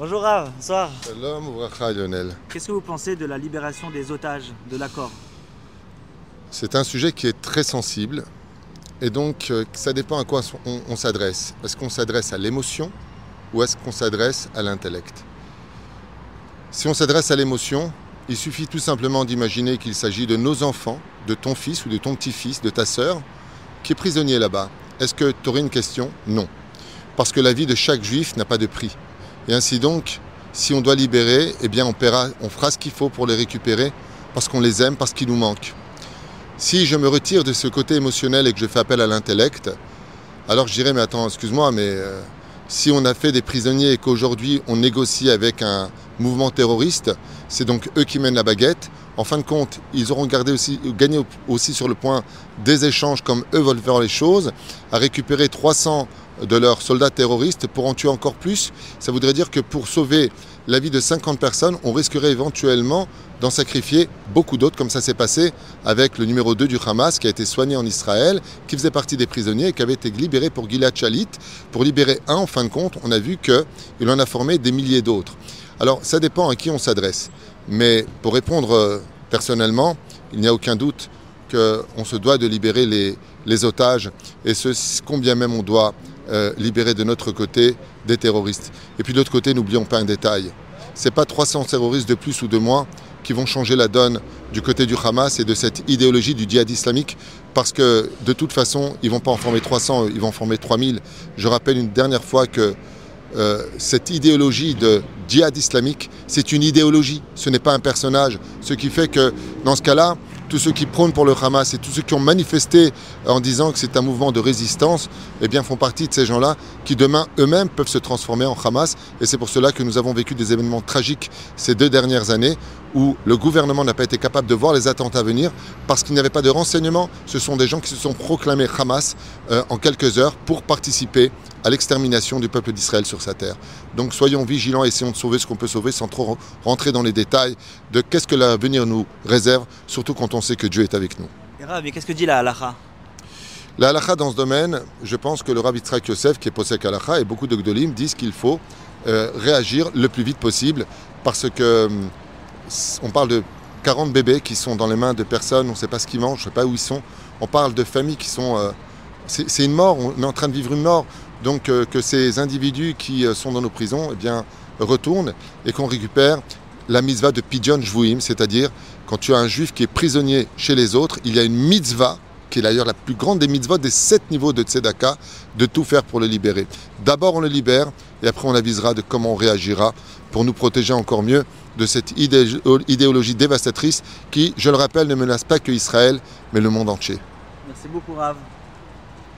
Bonjour Rav, bonsoir. Shalom Ouvracha Lionel. Qu'est-ce que vous pensez de la libération des otages de l'accord? C'est un sujet qui est très sensible et donc euh, ça dépend à quoi on, on s'adresse. Est-ce qu'on s'adresse à l'émotion ou est-ce qu'on s'adresse à l'intellect? Si on s'adresse à l'émotion, il suffit tout simplement d'imaginer qu'il s'agit de nos enfants, de ton fils ou de ton petit-fils, de ta sœur, qui est prisonnier là-bas. Est-ce que tu aurais une question? Non. Parce que la vie de chaque juif n'a pas de prix. Et ainsi donc, si on doit libérer, eh bien on, fera ce qu'il faut pour les récupérer parce qu'on les aime, parce qu'ils nous manquent. Si je me retire de ce côté émotionnel et que je fais appel à l'intellect, alors je dirais, mais attends, excuse-moi, mais euh, si on a fait des prisonniers et qu'aujourd'hui on négocie avec un mouvement terroriste, c'est donc eux qui mènent la baguette. En fin de compte, ils auront gagné aussi sur le point des échanges comme eux veulent faire les choses, à récupérer 300 de leurs soldats terroristes pour en tuer encore plus. Ça voudrait dire que pour sauver la vie de 50 personnes, on risquerait éventuellement d'en sacrifier beaucoup d'autres, comme ça s'est passé avec le numéro 2 du Hamas qui a été soigné en Israël, qui faisait partie des prisonniers et qui avait été libéré pour Gilad Shalit. Pour libérer un, en fin de compte, on a vu qu'il en a formé des milliers d'autres. Alors ça dépend à qui on s'adresse. Mais pour répondre euh, personnellement, il n'y a aucun doute qu'on se doit de libérer les, les otages, et ce, combien même on doit euh, libérer de notre côté des terroristes. Et puis de l'autre côté, n'oublions pas un détail. Ce n'est pas 300 terroristes de plus ou de moins qui vont changer la donne du côté du Hamas et de cette idéologie du djihad islamique, parce que de toute façon, ils ne vont pas en former 300, ils vont en former 3000. Je rappelle une dernière fois que euh, cette idéologie de djihad islamique, c'est une idéologie, ce n'est pas un personnage. Ce qui fait que dans ce cas-là, tous ceux qui prônent pour le Hamas et tous ceux qui ont manifesté en disant que c'est un mouvement de résistance, eh bien font partie de ces gens-là qui demain eux-mêmes peuvent se transformer en Hamas. Et c'est pour cela que nous avons vécu des événements tragiques ces deux dernières années où le gouvernement n'a pas été capable de voir les attentats venir parce qu'il n'y avait pas de renseignements. Ce sont des gens qui se sont proclamés Hamas euh, en quelques heures pour participer à l'extermination du peuple d'Israël sur sa terre. Donc soyons vigilants, essayons de sauver ce qu'on peut sauver sans trop rentrer dans les détails de qu'est-ce que l'avenir nous réserve, surtout quand on sait que Dieu est avec nous. Et qu'est-ce que dit la halacha? La halacha dans ce domaine, je pense que le rabbi Tzrak Yosef, qui est posek halacha, et beaucoup de gdolim disent qu'il faut euh, réagir le plus vite possible parce que hum, on parle de 40 bébés qui sont dans les mains de personnes, on ne sait pas ce qu'ils mangent, je ne sais pas où ils sont. On parle de familles qui sont... Euh, c'est une mort, on est en train de vivre une mort. Donc euh, que ces individus qui euh, sont dans nos prisons eh bien, retournent et qu'on récupère la mitzvah de Pidyon Jvuim, c'est-à-dire quand tu as un juif qui est prisonnier chez les autres, il y a une mitzvah qui est d'ailleurs la plus grande des mitzvahs des sept niveaux de Tzedaka, de tout faire pour le libérer. D'abord on le libère et après on avisera de comment on réagira pour nous protéger encore mieux de cette idéologie dévastatrice qui, je le rappelle, ne menace pas que Israël, mais le monde entier. Merci beaucoup Rav.